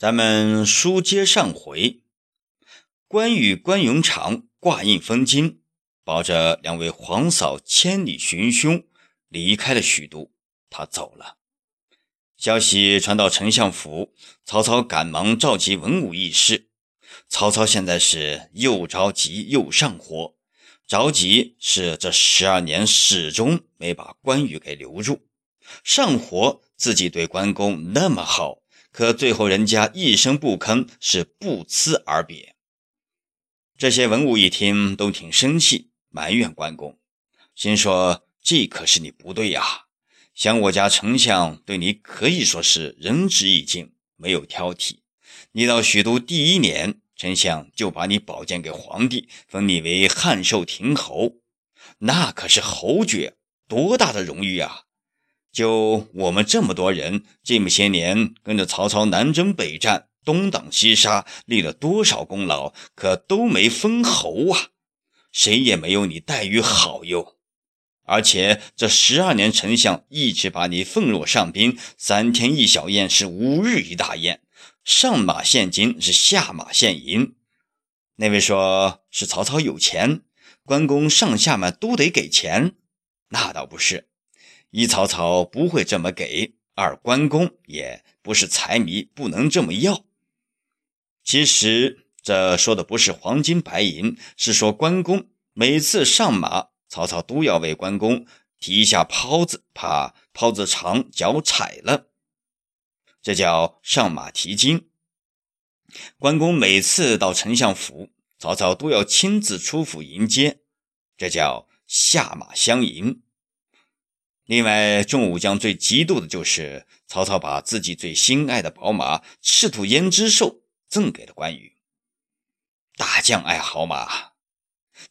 咱们书接上回，关羽、关云长挂印封金，抱着两位皇嫂千里寻兄离开了许都。他走了，消息传到丞相府，曹操赶忙召集文武议事。曹操现在是又着急又上火，着急是这十二年始终没把关羽给留住，上火自己对关公那么好。可最后人家一声不吭，是不辞而别。这些文武一听都挺生气，埋怨关公，心说这可是你不对呀。想我家丞相对你可以说是仁至义尽，没有挑剔。你到许都第一年，丞相就把你保荐给皇帝，封你为汉寿亭侯，那可是侯爵，多大的荣誉啊！就我们这么多人，这么些年跟着曹操南征北战，东挡西杀，立了多少功劳，可都没封侯啊！谁也没有你待遇好哟。而且这十二年，丞相一直把你奉若上宾，三天一小宴，是五日一大宴，上马献金，是下马献银。那位说是曹操有钱，关公上下马都得给钱，那倒不是。一曹操不会这么给，二关公也不是财迷，不能这么要。其实这说的不是黄金白银，是说关公每次上马，曹操都要为关公提一下袍子，怕袍子长脚踩了，这叫上马提金。关公每次到丞相府，曹操都要亲自出府迎接，这叫下马相迎。另外，众武将最嫉妒的就是曹操把自己最心爱的宝马赤兔胭脂兽赠给了关羽。大将爱好马，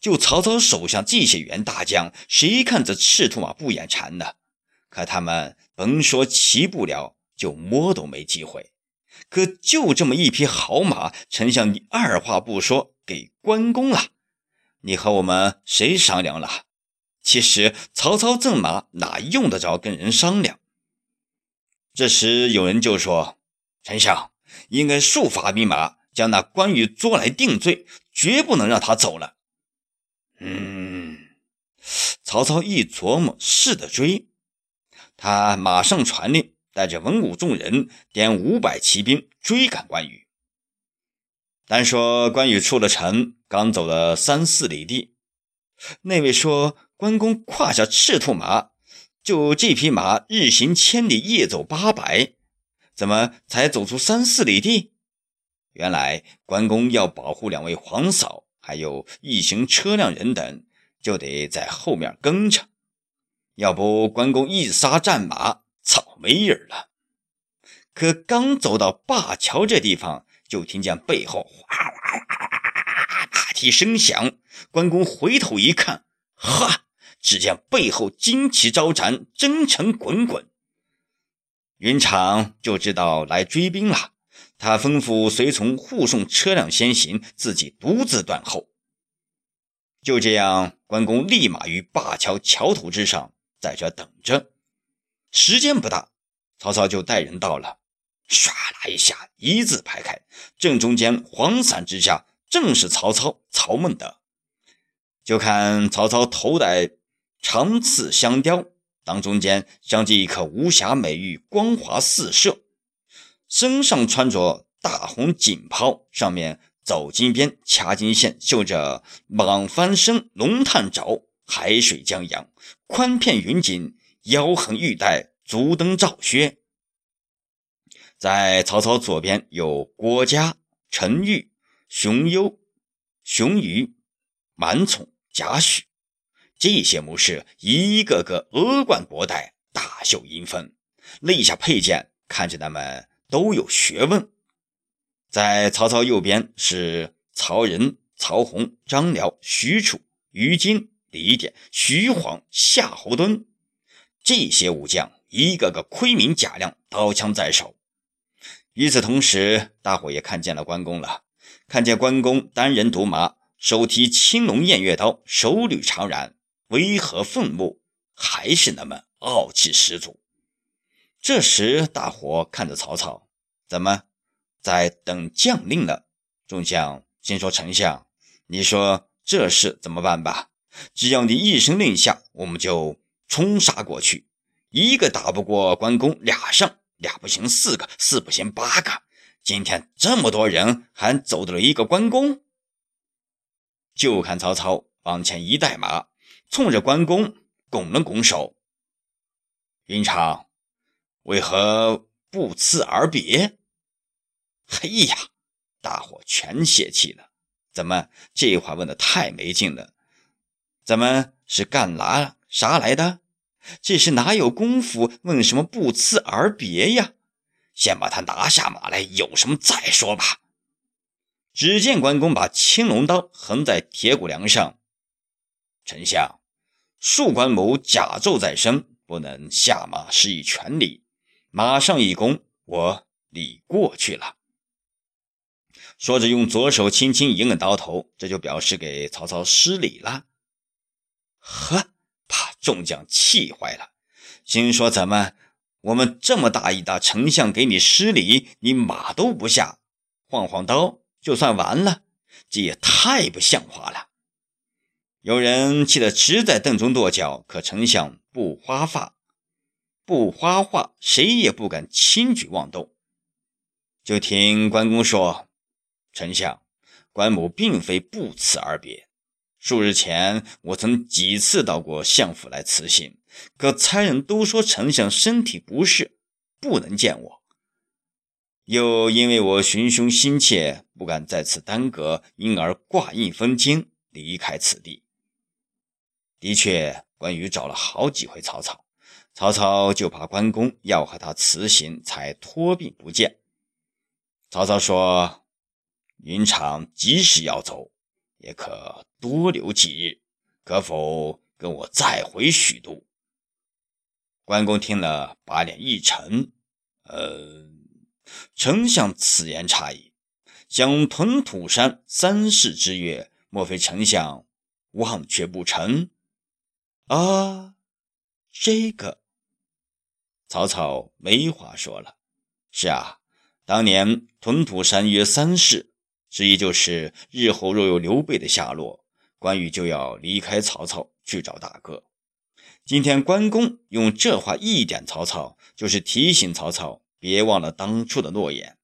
就曹操手下这些员大将，谁看这赤兔马不眼馋呢？可他们甭说骑不了，就摸都没机会。可就这么一匹好马，丞相你二话不说给关公了，你和我们谁商量了？其实曹操赠马哪用得着跟人商量？这时有人就说：“丞相应该速发兵马，将那关羽捉来定罪，绝不能让他走了。”嗯，曹操一琢磨，是的追。他马上传令，带着文武众人，点五百骑兵追赶关羽。单说关羽出了城，刚走了三四里地，那位说。关公胯下赤兔马，就这匹马日行千里，夜走八百，怎么才走出三四里地？原来关公要保护两位皇嫂，还有一行车辆人等，就得在后面跟着。要不关公一撒战马，草没影了。可刚走到灞桥这地方，就听见背后哗哗哗哗哗大蹄声响。关公回头一看，哈！只见背后旌旗招展，征尘滚滚。云长就知道来追兵了，他吩咐随从护送车辆先行，自己独自断后。就这样，关公立马于灞桥桥头之上，在这等着。时间不大，曹操就带人到了，唰啦一下，一字排开，正中间黄伞之下，正是曹操曹孟德。就看曹操头戴。长刺香雕，当中间镶着一颗无瑕美玉，光华四射。身上穿着大红锦袍，上面走金边，掐金线，绣着蟒翻身，龙探爪，海水江洋，宽片云锦，腰横玉带，足蹬赵靴。在曹操左边有郭嘉、陈玉、熊悠、熊瑜、满宠、贾诩。这些武士一个个额冠博带，大袖银风，肋下佩剑，看着他们都有学问。在曹操右边是曹仁、曹洪、张辽、许褚、于禁、李典、徐晃、夏侯惇，这些武将一个个盔明甲亮，刀枪在手。与此同时，大伙也看见了关公了，看见关公单人独马，手提青龙偃月刀，手捋长髯。威和愤怒，还是那么傲气十足。这时，大伙看着曹操，怎么在等将令了。众将先说：“丞相，你说这事怎么办吧？只要你一声令下，我们就冲杀过去。一个打不过关公，俩上，俩不行四个，四不行八个。今天这么多人，还走得了一个关公？就看曹操往前一带马，冲着关公拱了拱手。云长，为何不辞而别？嘿呀！”大伙全泄气了，怎么这话问的太没劲了？咱们是干拿啥来的？这是哪有功夫问什么不辞而别呀？先把他拿下马来，有什么再说吧。只见关公把青龙刀横在铁骨梁上，丞相，恕关某甲胄在身，不能下马施以全礼。马上一弓，我礼过去了。说着，用左手轻轻一摁刀头，这就表示给曹操施礼了。呵，把众将气坏了，心说：怎么我们这么大一大丞相给你施礼，你马都不下，晃晃刀就算完了？这也太不像话了！有人气得直在凳中跺脚，可丞相不花发，不花话，谁也不敢轻举妄动。就听关公说。丞相，关某并非不辞而别。数日前，我曾几次到过相府来辞行，可差人都说丞相身体不适，不能见我。又因为我寻兄心切，不敢在此耽搁，因而挂印封金，离开此地。的确，关羽找了好几回曹操，曹操就怕关公要和他辞行，才托病不见。曹操说。云长即使要走，也可多留几日，可否跟我再回许都？关公听了，把脸一沉：“呃，丞相此言差矣。将屯土山三世之约，莫非丞相忘却不成？”啊，这个曹操没话说了。是啊，当年屯土山约三世。之一就是日后若有刘备的下落，关羽就要离开曹操去找大哥。今天关公用这话一点曹操，就是提醒曹操别忘了当初的诺言。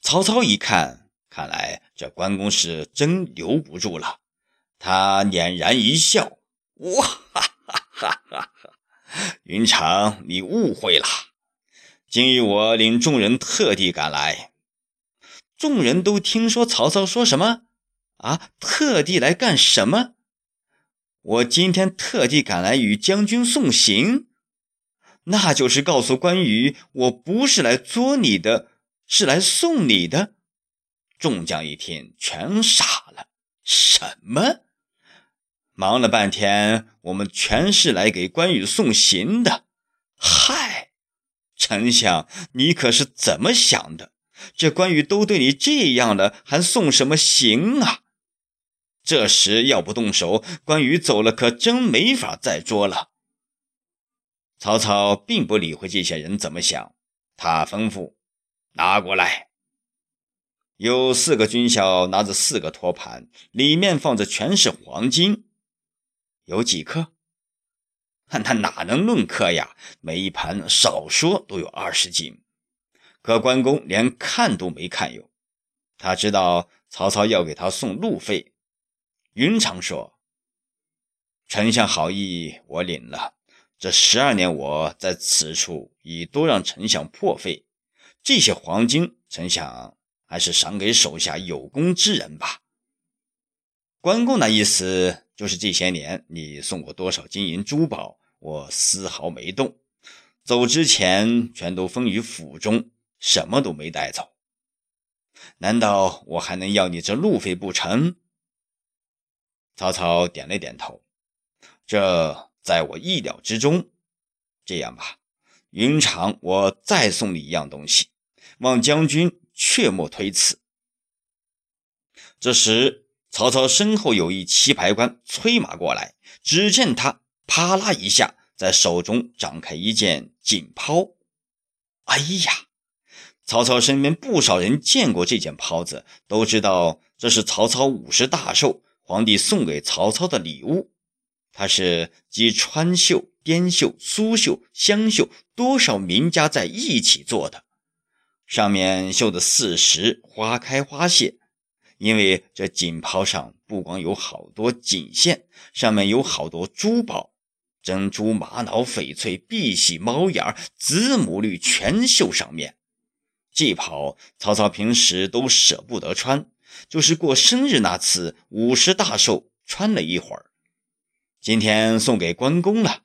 曹操一看，看来这关公是真留不住了，他俨然一笑：“哇哈哈哈哈！云长，你误会了。今日我领众人特地赶来。”众人都听说曹操说什么啊？特地来干什么？我今天特地赶来与将军送行，那就是告诉关羽，我不是来捉你的，是来送你的。众将一听，全傻了。什么？忙了半天，我们全是来给关羽送行的。嗨，丞相，你可是怎么想的？这关羽都对你这样了，还送什么行啊？这时要不动手，关羽走了，可真没法再捉了。曹操并不理会这些人怎么想，他吩咐拿过来。有四个军校拿着四个托盘，里面放着全是黄金，有几克？看他哪能论克呀？每一盘少说都有二十斤。可关公连看都没看有，他知道曹操要给他送路费。云长说：“丞相好意，我领了。这十二年我在此处已多让丞相破费，这些黄金，丞相还是赏给手下有功之人吧。”关公那意思就是这些年你送过多少金银珠宝，我丝毫没动，走之前全都封于府中。什么都没带走，难道我还能要你这路费不成？曹操点了点头，这在我意料之中。这样吧，云长，我再送你一样东西，望将军切莫推辞。这时，曹操身后有一骑牌官催马过来，只见他啪啦一下，在手中展开一件锦袍。哎呀！曹操身边不少人见过这件袍子，都知道这是曹操五十大寿，皇帝送给曹操的礼物。它是集川绣、滇绣、苏绣、湘绣多少名家在一起做的，上面绣的四时花开花谢。因为这锦袍上不光有好多锦线，上面有好多珠宝，珍珠、玛瑙、翡翠、碧玺、猫眼、子母绿全绣上面。这袍曹操平时都舍不得穿，就是过生日那次五十大寿穿了一会儿。今天送给关公了。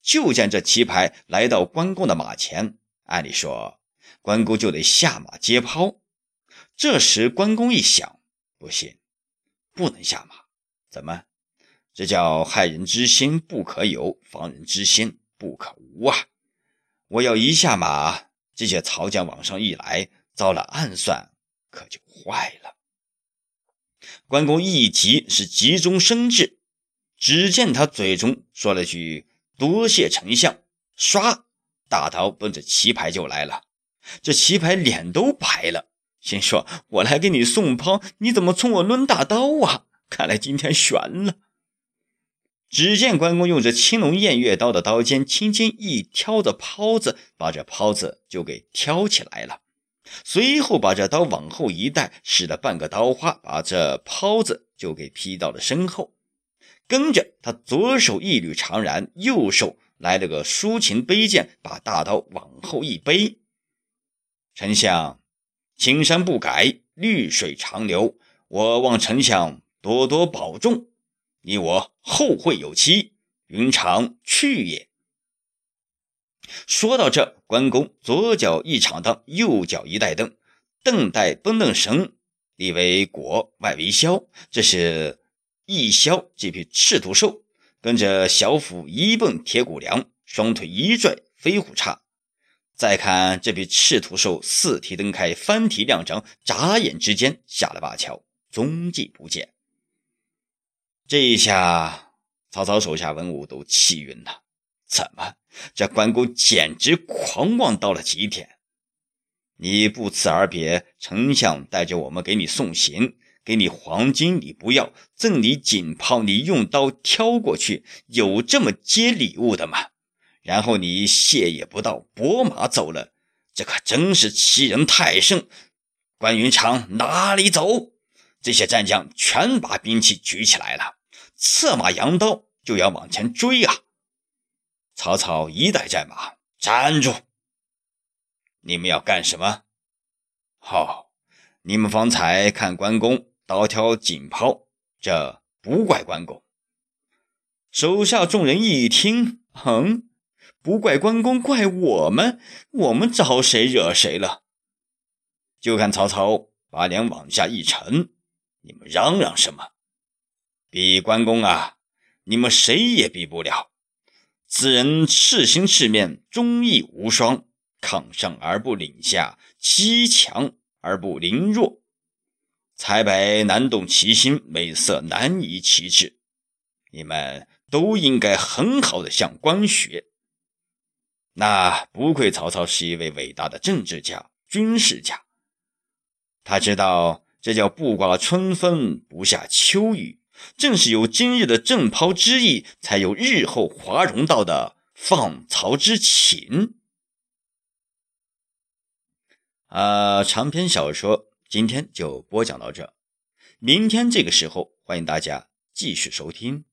就见这旗牌来到关公的马前，按理说关公就得下马接袍。这时，关公一想，不行，不能下马。怎么？这叫害人之心不可有，防人之心不可无啊！我要一下马，这些曹将往上一来，遭了暗算，可就坏了。关公一急，是急中生智，只见他嘴中说了句“多谢丞相”，唰，大刀奔着棋牌就来了。这棋牌脸都白了。心说：“我来给你送抛，你怎么冲我抡大刀啊？看来今天悬了。”只见关公用着青龙偃月刀的刀尖，轻轻一挑着袍子，把这袍子就给挑起来了。随后把这刀往后一带，使了半个刀花，把这袍子就给劈到了身后。跟着他左手一捋长髯，右手来了个抒情背剑，把大刀往后一背。丞相。青山不改，绿水长流。我望丞相多多保重，你我后会有期，云长去也。说到这，关公左脚一长蹬，右脚一带蹬，蹬带绷蹬绳里为裹，外为销，这是一销这匹赤兔兽，跟着小腹一蹦铁骨梁，双腿一拽飞虎叉。再看这匹赤兔兽，四蹄蹬开，翻蹄亮掌，眨眼之间下了灞桥，踪迹不见。这一下，曹操手下文武都气晕了。怎么，这关公简直狂妄到了极点？你不辞而别，丞相带着我们给你送行，给你黄金你不要，赠你锦袍你用刀挑过去，有这么接礼物的吗？然后你谢也不到，拨马走了，这可真是欺人太甚！关云长哪里走？这些战将全把兵器举起来了，策马扬刀就要往前追啊！曹操一带战马站住！你们要干什么？好，你们方才看关公刀挑锦袍，这不怪关公。手下众人一听，哼。不怪关公，怪我们，我们招谁惹谁了？就看曹操把脸往下一沉，你们嚷嚷什么？比关公啊，你们谁也比不了。此人赤心赤面，忠义无双，抗上而不领下，欺强而不凌弱，才白难动其心，美色难移其志。你们都应该很好的向关学。那不愧曹操是一位伟大的政治家、军事家。他知道这叫不刮春风不下秋雨，正是有今日的正袍之意，才有日后华容道的放曹之情。啊，长篇小说今天就播讲到这，明天这个时候欢迎大家继续收听。